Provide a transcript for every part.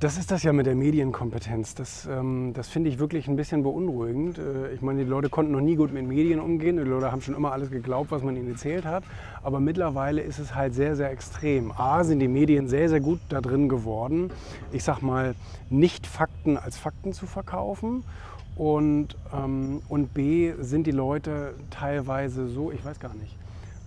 Das ist das ja mit der Medienkompetenz. Das, ähm, das finde ich wirklich ein bisschen beunruhigend. Äh, ich meine, die Leute konnten noch nie gut mit Medien umgehen. Die Leute haben schon immer alles geglaubt, was man ihnen erzählt hat. Aber mittlerweile ist es halt sehr, sehr extrem. A, sind die Medien sehr, sehr gut da drin geworden, ich sag mal, nicht Fakten als Fakten zu verkaufen. Und, ähm, und B, sind die Leute teilweise so, ich weiß gar nicht,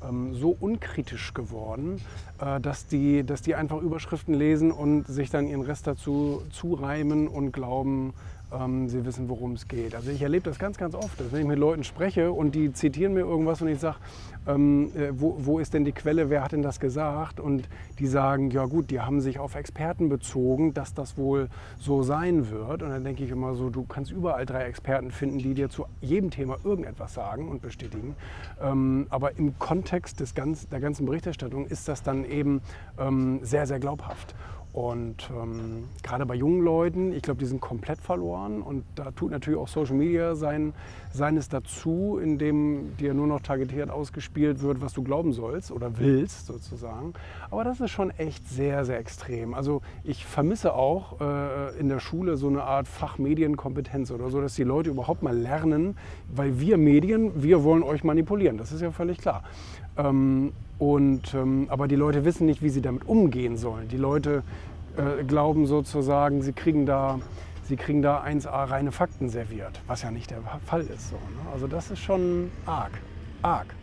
ähm, so unkritisch geworden, äh, dass, die, dass die einfach Überschriften lesen und sich dann ihren Rest dazu zureimen und glauben, ähm, sie wissen, worum es geht. Also ich erlebe das ganz, ganz oft, dass wenn ich mit Leuten spreche und die zitieren mir irgendwas und ich sage, ähm, äh, wo, wo ist denn die Quelle, wer hat denn das gesagt? Und die sagen, ja gut, die haben sich auf Experten bezogen, dass das wohl so sein wird. Und dann denke ich immer so, du kannst überall drei Experten finden, die dir zu jedem Thema irgendetwas sagen und bestätigen. Ähm, aber im Kontext des ganz, der ganzen Berichterstattung ist das dann eben ähm, sehr, sehr glaubhaft. Und ähm, gerade bei jungen Leuten, ich glaube, die sind komplett verloren. Und da tut natürlich auch Social Media sein, seines dazu, indem dir nur noch targetiert ausgespielt wird, was du glauben sollst oder willst sozusagen. Aber das ist schon echt sehr, sehr extrem. Also ich vermisse auch äh, in der Schule so eine Art Fachmedienkompetenz oder so, dass die Leute überhaupt mal lernen, weil wir Medien, wir wollen euch manipulieren. Das ist ja völlig klar. Ähm, und, ähm, aber die Leute wissen nicht, wie sie damit umgehen sollen. Die Leute äh, glauben sozusagen, sie kriegen, da, sie kriegen da 1a reine Fakten serviert, was ja nicht der Fall ist. So, ne? Also das ist schon arg, arg.